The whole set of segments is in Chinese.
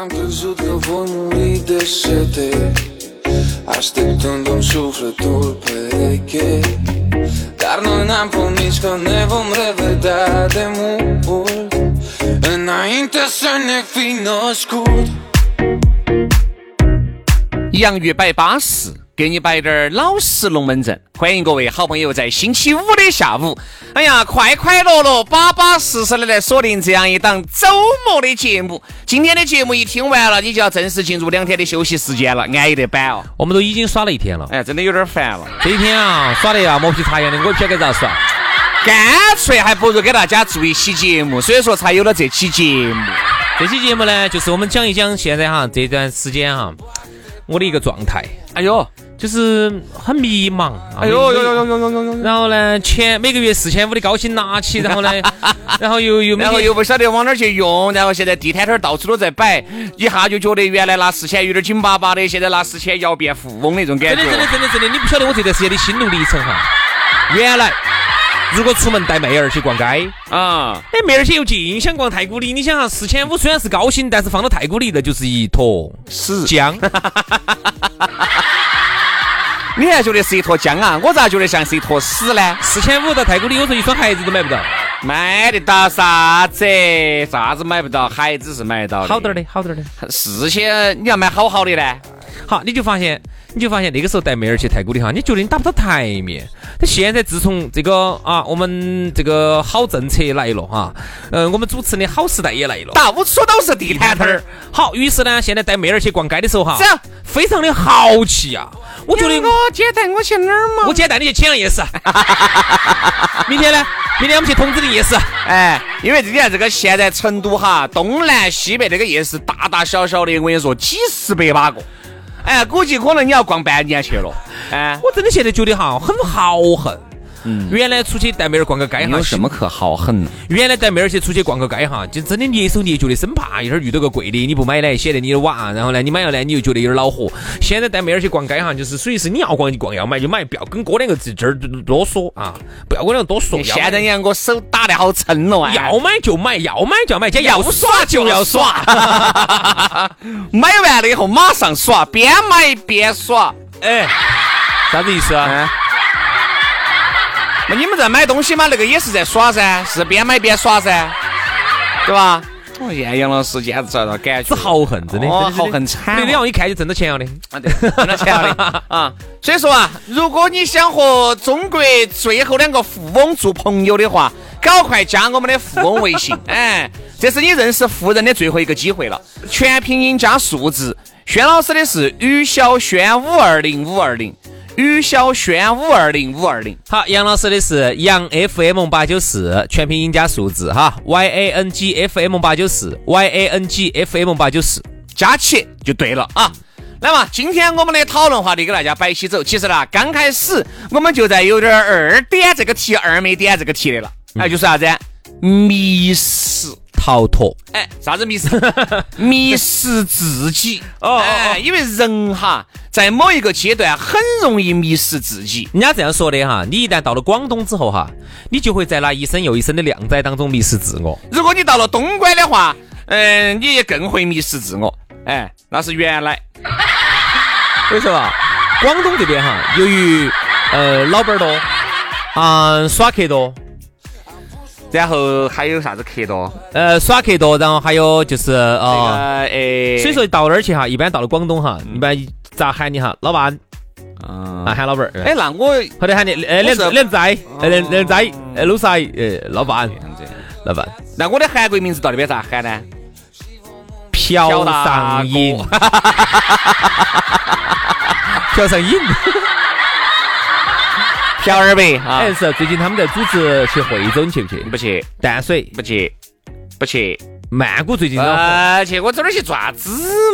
Am crezut că voi muri de sete Așteptându-mi sufletul pereche Dar noi n-am promis că ne vom revedea de mult Înainte să ne fi născut 洋芋摆巴适， 给你摆点儿老实龙门阵。欢迎各位好朋友在星期五的下午，哎呀，快快乐乐、巴巴适适的来锁定这样一档周末的节目。今天的节目一听完了，你就要正式进入两天的休息时间了，安逸的板哦。我们都已经耍了一天了，哎，真的有点烦了，这一天啊，耍的呀磨皮擦痒的，我也不晓得该咋耍。干脆还不如给大家做一期节目，所以说才有了这期节目。这期节目呢，就是我们讲一讲现在哈这段时间哈我的一个状态，哎呦，就是很迷茫。哎呦呦呦呦呦呦呦！然后呢，钱每个月四千五的高薪拿起，然后呢，然后又又然后又不晓得往哪儿去用，然后现在地摊摊到处都在摆，一下就觉得原来拿四千有点紧巴巴的，现在拿四千要变富翁那种感觉。真的真的真的真的，你不晓得我这段时间的心路历程哈。原来。如果出门带妹儿去逛街啊，哎，妹儿些又近想逛太古里。你想哈，四千五虽然是高薪，但是放到太古里那就是一坨屎浆。你还觉得是一坨浆啊？我咋觉得像是一坨屎呢？四千五到太古里，有时候一双鞋子都买不到。买得到啥子？啥子买不到？鞋子是买得到的。好点儿的，好点儿的。四千你要买好好的呢。好，你就发现，你就发现那个时候带妹儿去太古里哈，你觉得你打不到台面。但现在自从这个啊，我们这个好政策来了哈，嗯，我们主持的好时代也来了。到处都是地摊摊儿。好，于是呢，现在带妹儿去逛街的时候哈这样，非常的豪气啊！我觉得我姐带我去哪儿嘛？我今天带你去青阳夜市，明天呢？明天我们去桐梓的夜市。哎，因为这你看这个现在成都哈东南西北这个夜市大大小小的，我跟你说几十百把个，哎，估计可能你要逛半年去了。哎，我真的现在觉得哈很豪横。嗯，原来出去带妹儿逛个街哈，有什么可豪横的？原来带妹儿去出去逛个街哈，就真的蹑手蹑脚的，生怕一会儿遇到个贵的你不买呢，显得你的娃。然后呢，你买了呢，你又觉得有点恼火。现在带妹儿去逛街哈，就是属于是你要逛就逛，要买就买，不要跟哥两个在这儿啰嗦啊，不要跟两个多说。现在你看我手打得好沉了啊！要买就买，要买就要买，今天要耍就要耍。买完了以后马上耍，边买边耍。哎，啥子意思啊？嗯，那你们在买东西嘛？那个也是在耍噻，是边买边耍噻，对吧？我现在杨老师简直找到感觉，是豪横，真的，哦真的豪横惨那个两一看就挣到钱了的。啊，对，挣到钱了的 啊。所以说啊，如果你想和中国最后两个富翁做朋友的话，赶快加我们的富翁微信，哎，这是你认识富人的最后一个机会了。全拼音加数字，轩老师的是于小轩五二零五二零，于小轩五二零五二零。好，杨老师的是杨 FM 八九四，全拼音加数字哈，Y A N G F M 八九四，Y A N G F M 八九四。加起就对了啊。那么今天我们的讨论话题给大家摆起走。其实呢，刚开始我们就在有点儿二点这个题，二没点这个题的了。哎，就是啥子？迷失。逃脱，哎，啥子迷失？迷失自己。哦哦哎，因为人哈，在某一个阶段很容易迷失自己。人家这样说的哈，你一旦到了广东之后哈，你就会在那一生又一生的靓仔当中迷失自我。如果你到了东莞的话，嗯、你也更会迷失自我。哎，那是原来。为什么？广东这边哈，由于呃老板儿多，啊、耍客多，然后还有啥子客多？呃，耍客多，然后还有就是呃，哦，哎，所以说到那儿去哈，一般到了广东哈，一般咋喊你哈，老板。嗯啊，喊老板儿，哎，那我或者喊你呃两我是。两仔，呃两两仔，呃老细，呃老板，老板，那我的韩国名字到底边咋喊呢？朴 上瘾，朴上瘾。朴二百啊哎，，是最近他们在组织去惠州，你去不去？不去，淡水、不去，不去。曼谷最近去我这儿去做啥子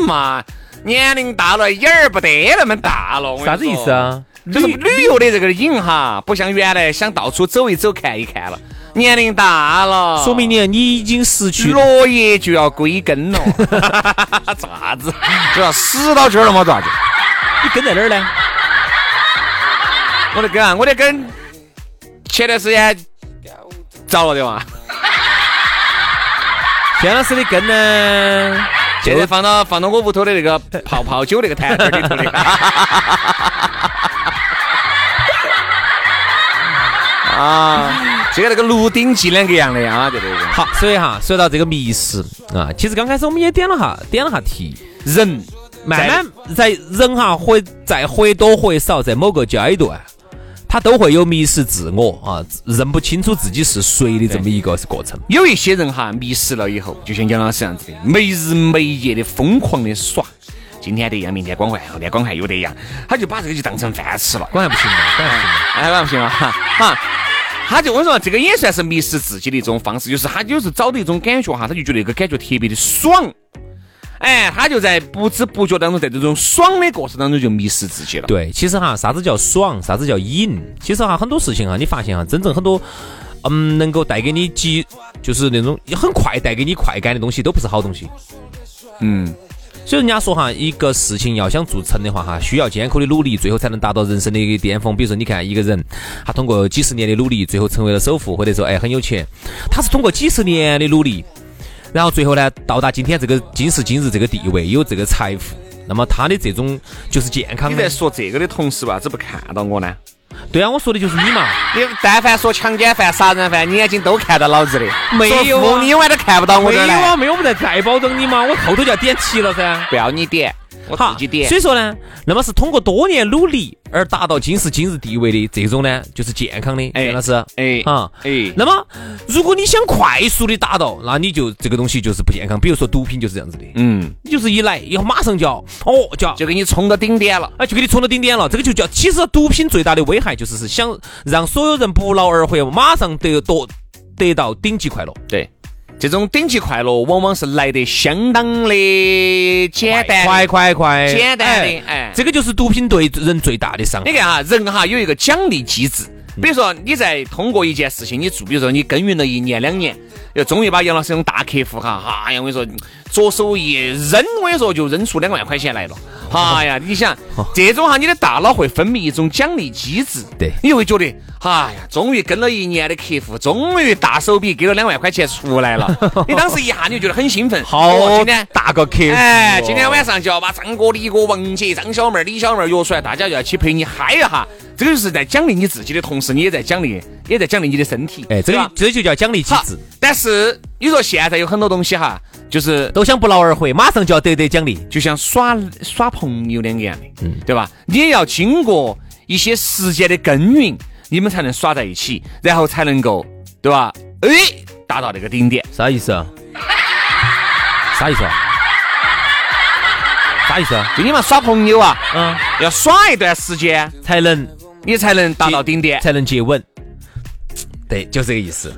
嘛？年龄大了，眼儿不得那么大了。啥子意思？啊？就是旅游的这个瘾哈，不像原来想到处走一走、看一看了。年龄大了，说明你你已经失去了。落叶就要归根了。做啥子？就要死到这儿了嘛？做啥子？你跟在哪儿呢？我的根啊，我的根，前段时间着了的嘛，轩老师的根呢？现在放到放到我屋头的那个泡泡酒那个坛子里头的。啊，这个那个《鹿鼎记》两个样的啊，对对对。好，所以哈，说到这个迷失啊，其实刚开始我们也点了哈，点了哈题，人慢慢在人哈会在或多或少在某个阶段，他都会有迷失自我啊，认不清楚自己是谁的这么一个过程。有一些人哈迷失了以后，就像杨老师这样子的，没日没夜的疯狂的耍，今天这样，明天光环，后天光环又这样，他就把这个就当成饭吃了。管还不行吗？管还不行吗？哎，完不行了哈哈。他就我说这个也算是迷失自己的一种方式，就是他有时找到一种感觉哈，他就觉得那个感觉特别的爽，哎，他就在不知不觉当中，在这种爽的过程当中就迷失自己了。对，其实哈，啥子叫爽，啥子叫瘾？其实哈，很多事情哈，你发现哈，真正很多，嗯，能够带给你极，就是那种很快带给你快感的东西，都不是好东西。嗯，所以人家说哈，一个事情要想做成的话哈，需要艰苦的努力，最后才能达到人生的一个巅峰。比如说，你看一个人，他通过几十年的努力，最后成为了首富，或者说哎很有钱，他是通过几十年的努力，然后最后呢到达今天这个今时今日这个地位，有这个财富。那么他的这种就是健康你在，说这个的同时，为啥子不看到我呢？对啊，我说的就是你嘛。你但凡说强奸犯、杀人犯，你眼睛都看到老子的，没有啊你永远都看不到我的没有。啊，没有，我们在再保证你嘛，我后头就要点题了噻。不要你点，我好自己点所。以说呢，那么是通过多年努力而达到今时今日地位的这种呢，就是健康的。哎袁老师，哎啊，哎，那么如果你想快速的达到，那你就这个东西就是不健康。比如说毒品就是这样子的，嗯，你就是一来以后马上就要哦就要就给你冲到顶点了。哎就给你冲到顶点了。这个就叫其实毒品最大的危害就是是想让所有人不劳而获，马上得得得到顶级快乐。对，这种顶级快乐往往是来得相当的简单，快快快，简单的，哎，这个就是毒品对人最大的伤害。你看哈，人哈有一个奖励机制，比如说你在通过一件事情你做，比如说你耕耘了一年两年，又终于把杨老师这种大客户哈，哎呀，我跟你说，左手一扔，我跟你说就扔出两万块钱来了。哎呀，你想 这种哈，你的大脑会分泌一种奖励机制，对你就会觉得，哎呀，终于跟了一年的客户，终于大手笔给了两万块钱出来了。你当时一下你就觉得很兴奋，哦好，今天大个客户，哎，今天晚上就要把张哥、李哥、王姐、张小妹、李小妹约出来，大家就要去陪你嗨一下。这个就是在奖励你自己的同时，你也在奖励，也在奖励你的身体。哎，这个这就叫奖励机制，，但是你说现在有很多东西哈，就是都想不劳而获，马上就要得得奖励。就像耍耍朋友两个样的，嗯，对吧？你也要经过一些时间的耕耘，你们才能耍在一起，然后才能够，对吧？哎，达到那个顶点。啥意思啊？啥意思啊？啥意思啊？就你们耍朋友啊，嗯，要耍一段时间，才能你才能达到顶点。才能接吻。对，就这个意思。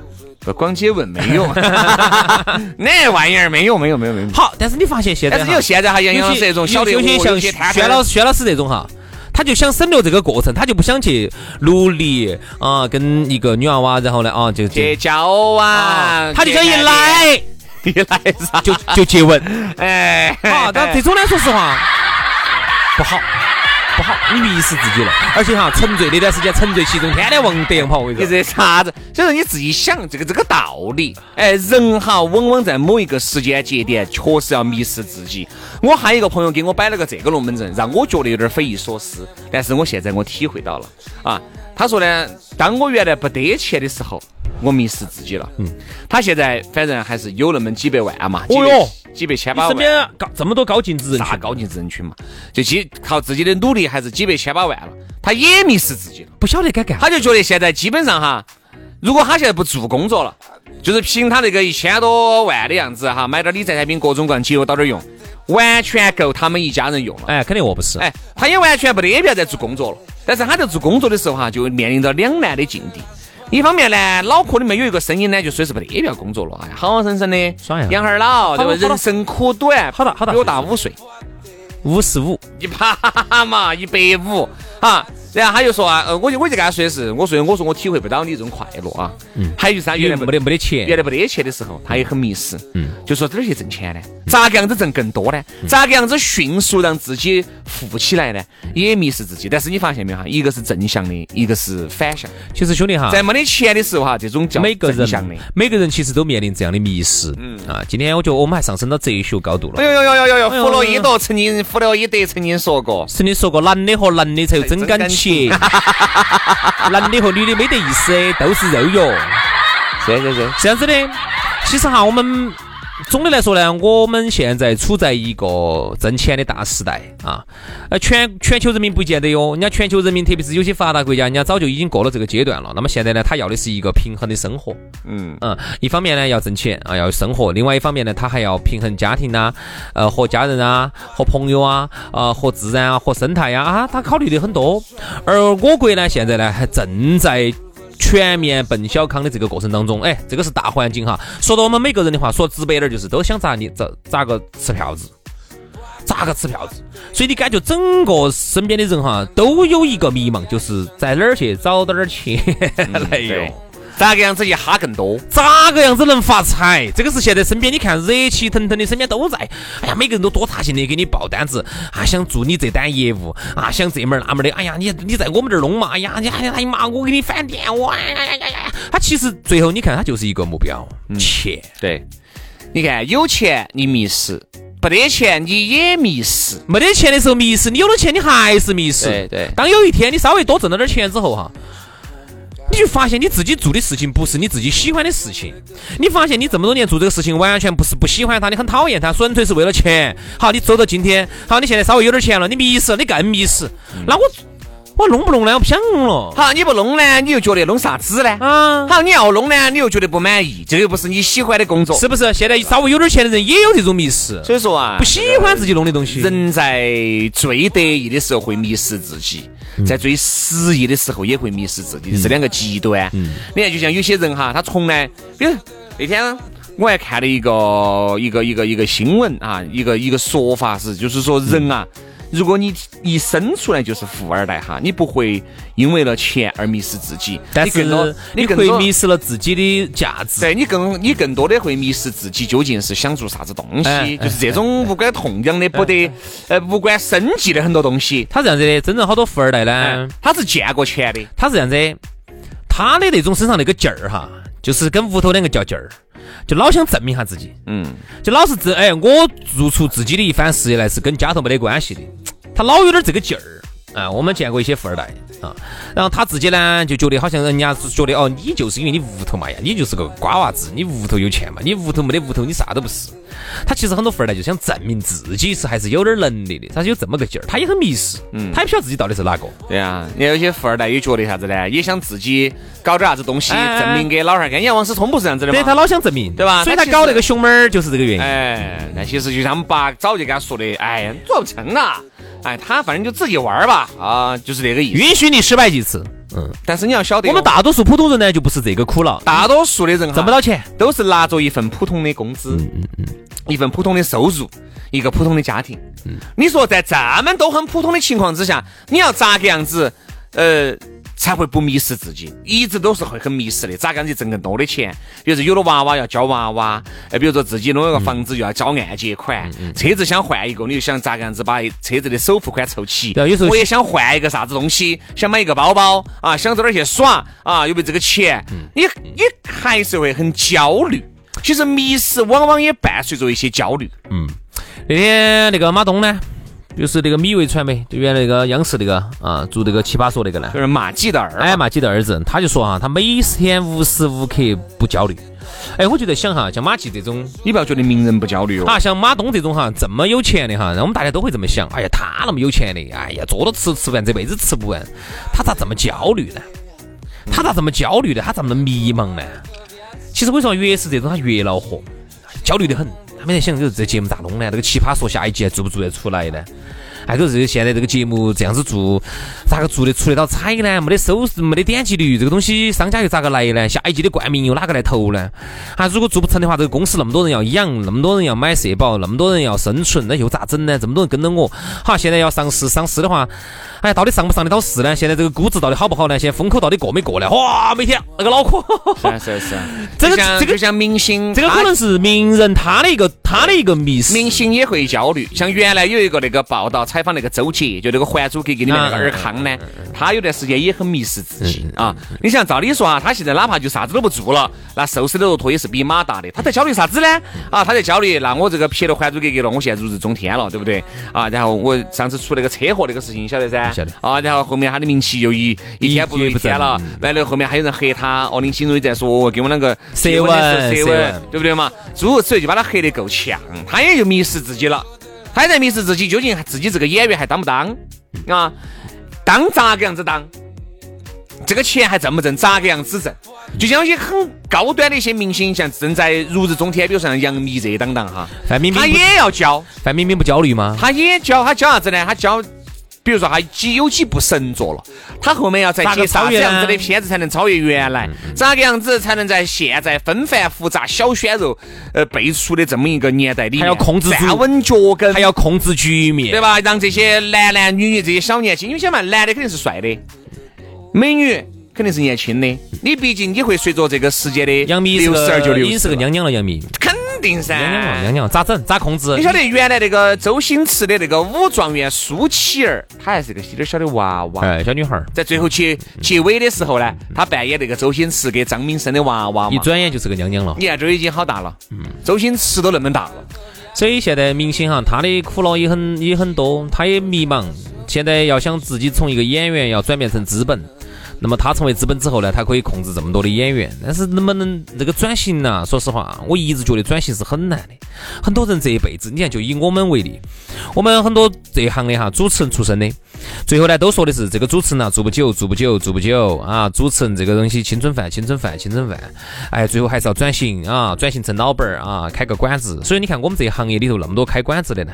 不光接吻没用，那玩意儿没用，没有，没有，没有。好，但是你发现现在，但是你说现在哈，杨杨老师这种小的，有些哦像薛老师、薛老师这种哈，他就想省略这个过程，他就不想去努力啊，跟一个女娃娃，然后呢啊就就去交啊，他就想一来一来啥？就就接吻。哎，好，但这种呢，说实话不好，不好，你迷失自己了。而且哈，沉醉那段时间，沉醉其中，天天往德阳跑，我跟你说。这啥子？就是你自己想这个这个道理。哎，人哈，往往在某一个时间节点，确实要迷失自己。我还有一个朋友给我摆了个这个龙门阵，让我觉得有点匪夷所思。但是我现在我体会到了啊，他说呢，当我原来不得钱的时候，我迷失自己了。嗯，他现在反正还是有那么几百万嘛，哦哟几百千把万。身边高这么多高净值人群，啥高净值人群嘛，就几靠自己的努力，还是几百千把万了，他也迷失自己了。不晓得该干。他就觉得现在基本上哈，如果他现在不做工作了，就是凭他那个一千多万的样子哈，买点理财产品各种各样节约到点儿用，完全够他们一家人用了。哎，肯定饿不死。哎，他也完全不得必要再做工作了。但是他在做工作的时候哈，就面临着两难的境地。一方面呢，脑壳里面有一个声音呢，就说是不得不要工作了，哎，好好生生的爽养哈儿老，对吧？人生苦短，好大好大比我大五岁，五十五，一趴嘛，一百五啊。然后他就说啊，呃，我就我就跟他说的是，我说我说我体会不到你这种快乐啊。嗯。还有就是他原来没得没得钱，原来没得钱的时候，他也很迷失，嗯，就说哪儿去挣钱呢？咋个样子挣更多呢？咋个样子迅速让自己富起来呢？也迷失自己。但是你发现没有哈？一个是正向的，一个是反向。其实兄弟哈，在没得钱的时候哈，这种叫每个正向的人。每个人其实都面临这样的迷失。嗯啊，今天我觉得我们还上升到哲学高度了哎。呦呦呦呦呦弗洛伊德曾经，弗洛伊德曾经说过，曾经说过，男的和男的才有真感情，男的 和女的没得意思，都是肉肉。是是是，是这样子的，其实哈，我们总的来说呢，我们现在处在一个挣钱的大时代啊。呃，全全球人民不见得哟，人家全球人民，特别是有些发达国家，人家早就已经过了这个阶段了。那么现在呢，他要的是一个平衡的生活。嗯，嗯，一方面呢要挣钱啊，要生活；另外一方面呢，他还要平衡家庭呐、呃，和家人啊，和朋友啊，呃，和自然啊，和生态呀啊，他考虑的很多。而我国呢，现在呢还正在。全面奔小康的这个过程当中，哎，这个是大环境哈。说到我们每个人的话，说直白点儿就是都想咋你咋咋个吃票子，咋个吃票子。所以你感觉整个身边的人哈都有一个迷茫，就是在哪儿去找点儿钱 来用。对咋个样子一哈更多？咋个样子能发财？这个是现在身边你看热气腾腾的，身边都在。哎呀，每个人都多大劲的给你报单子啊，想做你这单业务啊，想这门儿那门儿的。哎呀，你你在我们这儿弄嘛？哎呀，你哎呀，妈，我给你返店，我哎呀呀呀呀！他其实最后你看，他就是一个目标，钱。对，你看有钱你迷失，没得钱你也迷失。没得钱的时候迷失，你有了钱你还是迷失。对对当有一天你稍微多挣了点钱之后哈。你就发现你自己做的事情不是你自己喜欢的事情，你发现你这么多年做这个事情完全不是不喜欢他，你很讨厌他，纯粹是为了钱。好，你走到今天，好，你现在稍微有点钱了，你迷失，你更迷失。那我我弄不弄呢？我不想弄了。好，你不弄呢，你又觉得弄啥子呢？啊，好，你要弄呢，你又觉得不满意，这又不是你喜欢的工作。是不是？现在稍微有点钱的人也有这种迷失，所以说啊，不喜欢自己弄的东西。人在最得意的时候会迷失自己，在最失意的时候也会迷失自己，这是两个极端。你看，就像有些人哈，他从来，比如那天我还看了一个一个一个一个新闻啊，一个一个说法是，就是说人啊。如果你一生出来就是富二代哈，你不会因为了钱而迷失自己，但你更多是你会迷失了自己的价值。对你更你更多的会迷失自己究竟是想做啥子东西，哎就是这种无关痛痒的、不得呃无关生计的很多东西，他这样子的，真正好多富二代呢哎，，他是见过钱的。他是这样子，他的那种身上那个劲儿哈，就是跟屋头两个较劲儿，就老想证明下自己，嗯，就老是自哎，我做出自己的一番事业来是跟家头没得关系的，他老有点这个劲儿。啊，我们见过一些富二代啊，然后他自己呢就觉得好像人家是觉得哦，你就是因为你屋头嘛呀，你就是个瓜娃子，你屋头有钱嘛，你屋头没得屋头，你啥都不是。他其实很多富二代就想证明自己是还是有点能力的，他是有这么个劲儿，他也很迷失，嗯，他也不晓得自己到底是哪个。对啊，你看有些富二代也觉得啥子呢？也想自己搞点啥子东西，哎证明给老汉儿看。你看王思聪不是这样子的吗？对他老想证明，对吧所以他搞那个熊猫儿就是这个原因。哎，那其实就像我们爸早就跟他说的，哎呀，做不成啊。哎，他反正就自己玩儿吧，啊，就是这个意思。允许你失败几次。嗯，但是你要晓得哦，我们大多数普通人呢，就不是这个苦恼，大多数的人挣不到钱。都是拿着一份普通的工资，嗯嗯一份普通的收入，一个普通的家庭。嗯你说在这么都很普通的情况之下，你要咋个样子，呃，才会不迷失自己？一直都是会很迷失的。咋个样子挣更多的钱？比如说有了娃娃要教娃娃，哎，比如说自己弄一个房子又要交按揭款，车子想换一个，你就想咋个样子把车子的首付款凑齐。对有时候我也想换一个啥子东西，想买一个包包啊，想到哪儿去耍啊，有没有这个钱？你你还是会很焦虑。其实迷失往往也伴随着一些焦虑。嗯那天那个马东呢，就是那个米味传媒，就原来那个央视那个啊，做那个奇葩说那个呢，就是马季的儿，哎，马季的儿子，他就说哈，他每天无时无刻不焦虑。哎，我就在想哈，像马季这种，你不要觉得名人不焦虑哦。啊，像马东这种哈，这么有钱的哈，让我们大家都会这么想。哎呀，他那么有钱的，哎呀，坐着吃吃不完，这辈子吃不完，他咋这么焦虑呢？他咋这么焦虑呢？他咋么迷茫呢？其实我说，越是这种，他越恼火，焦虑的很。他每天想，就是这节目咋弄呢？这个奇葩说下一季做不做得出来呢？还有这个现在这个节目这样子做，咋个做得出得到彩呢？没得收视，没得点击率，这个东西商家又咋个来呢？下一季的冠名又哪个来投呢？啊，如果做不成的话，这个公司那么多人要养，那么多人要买社保，那么多人要生存，那又咋整呢？这么多人跟着我，好，现在要上市，上市的话，哎，到底上不上得到市呢？现在这个估值到底好不好呢？现在风口到底过没过呢？哇，每天那个脑壳，是是是，这个这个就像明星，这个可能是名人他的一个他的一个迷失，明星也会焦虑。像原来有一个那个报道采访那个周杰。就那个《还珠格格》里面那个尔康呢，他有段时间也很迷失自己啊。你想，照理说啊，他现在哪怕就啥子都不做了，那瘦死的骆驼也是比马大的。他在焦虑啥子呢？啊，他在焦虑，那我这个撇了《还珠格格》了，我现在如日中天了，对不对？啊，然后我上次出那个车祸那个事情，晓得噻？晓得。啊，然后后面他的名气又一一天不如一天了。完了后面还有人黑他，哦，林心如也在说，给我们两个舌吻，舌吻，对不对嘛？诸如此类，就把他黑得够呛，他也就迷失自己了。他在迷失自己，究竟自己这个演员还当不当？啊，当咋个样子当？这个钱还挣不挣？咋个样子挣？就像一些很高端的一些明星，像正在如日中天，比如像杨幂这当当哈，范冰冰他也要交。范冰冰不焦虑吗？他也交，他交啥子呢？他交。比如说他几有几部神作了，他后面要再接啥子样子的片子才能超越原来？咋个样子才能在现在纷繁复杂、小鲜肉呃辈出的这么一个年代里面，还要控制站稳脚跟，还要控制局面，对吧？让这些男男女女这些小年轻，因为想嘛，男的肯定是帅的，美女肯定是年轻的。你毕竟你会随着这个时间的杨幂六十二就六十，已经是个娘娘了，杨幂。定噻，娘娘娘娘咋整？咋控制？你晓得原来那个周星驰的那个武状元苏乞儿，她还是个有点小的娃娃，哎，小女孩，在最后结结尾的时候呢，她扮演那个周星驰给张敏生的娃娃，一转眼就是个娘娘了。你看这已经好大了，嗯，周星驰都那么大了，所以现在明星哈，他的苦恼也很也很多，他也迷茫，现在要想自己从一个演员要转变成资本。那么他成为资本之后呢，他可以控制这么多的演员，但是能不能这个转型呢？说实话，我一直觉得转型是很难的。很多人这一辈子，你看就以我们为例，我们很多这一行的哈，主持人出身的，最后呢都说的是这个主持人啊做不久，做不久，做不久啊。主持人这个东西青春饭，青春饭，青春饭，哎，最后还是要转型啊，转型成老板儿啊，开个馆子。所以你看我们这一行业里头那么多开馆子的呢。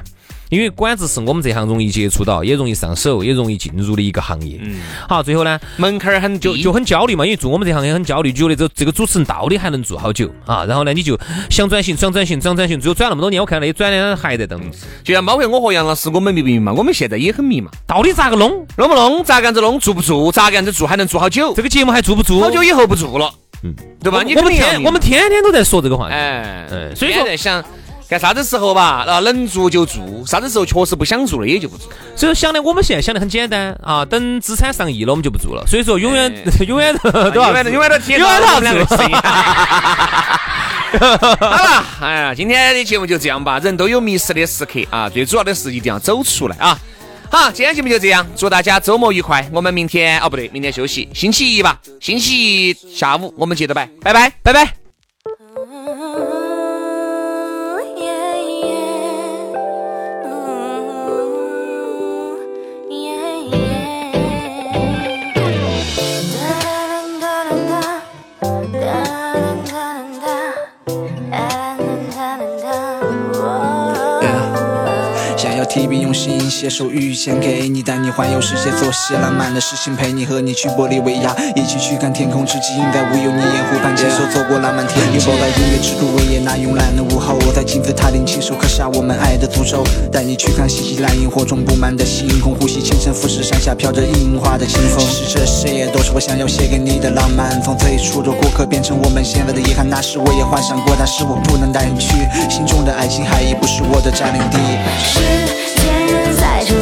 因为管子是我们这行容易接触到，也容易上手，也容易进入的一个行业。嗯，好，最后呢，门槛儿很就就很焦虑嘛。因为做我们这行也很焦虑，觉得这这个主持人到底还能做好久啊？然后呢，你就想转型，想转型，想转型，最后转那么多年，我看那些转的还在等。就像包括我和杨老师，我们迷不迷嘛？我们现在也很迷茫。到底咋个弄？弄不弄？咋个样子弄？做不做？咋个样子做？还能做好久？这个节目还做不做？好久以后不做了，嗯，对吧？你我们天我们天天都在说这个话题。哎，嗯，所以说在想。干啥子时候吧，那，能做就做；啥子时候确实不想做了，也就不做。所以想的，我们现在想的很简单啊，等资产上亿了，我们就不做了。所以说，永远永远都永远都永远都体永远都两个生意。好了，哎呀，今天的节目就这样吧。人都有迷失的时刻啊，最主要的是一定要走出来啊。好，今天节目就这样，祝大家周末愉快。我们明天哦，不对，明天休息，星期一吧。星期一下午我们接着摆，拜拜，拜拜。用心写首遇见给你，带你环游世界，做些浪漫的事情，陪你和你去玻利维亚，一起去看天空之镜，在无忧你烟湖畔牵手走过浪漫天地，拥抱在音乐之都维也纳慵懒的午后，我在金字塔顶亲手刻下我们爱的诅咒，带你去看新西兰萤火虫布满的星空，呼吸清晨富士山下飘着樱花的清风。其实这些都是我想要写给你的浪漫，从最初的过客变成我们现在的遗憾，那时我也幻想过，但是我不能带你去，心中的爱情还已不是我的占领地。再出发，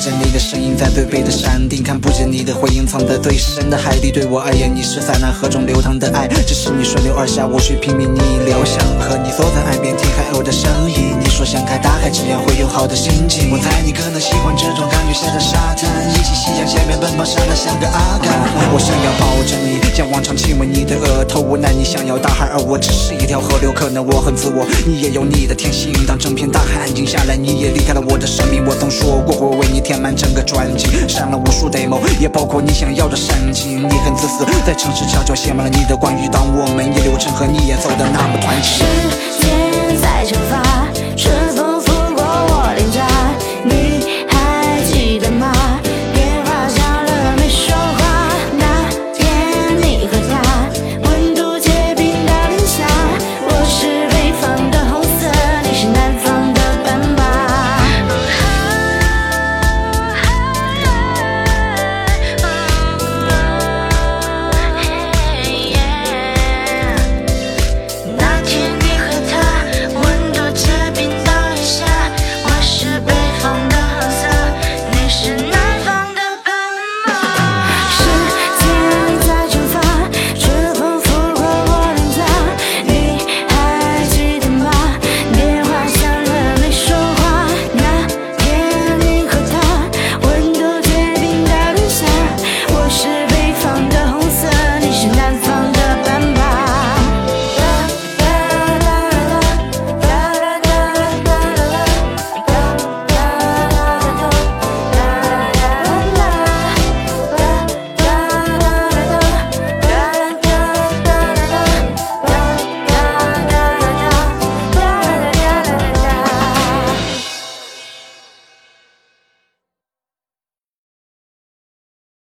声音在最北的山顶，看不见你的回音，藏在最深的海底。对我而言，你是在那河中流淌的爱，只是你顺流而下，我却拼命逆流。想和你坐在岸边，听海鸥的声音。你说想开大海，这样会有好的心情。我猜你可能喜欢这种感觉，下在沙滩，一起夕阳下面奔跑，上来像个阿甘。我想要抱着你，像往常亲吻你的额头。无奈你想要大海，而我只是一条河流。可能我很自我，你也有你的天性。当整片大海安静下来，你也离开了我的生命。我曾说过会为你填满整个专辑，删了无数 demo，也包括你想要的煽情。你很自私，在城市悄悄写满了你的关于。当我们一流程和你也走的那么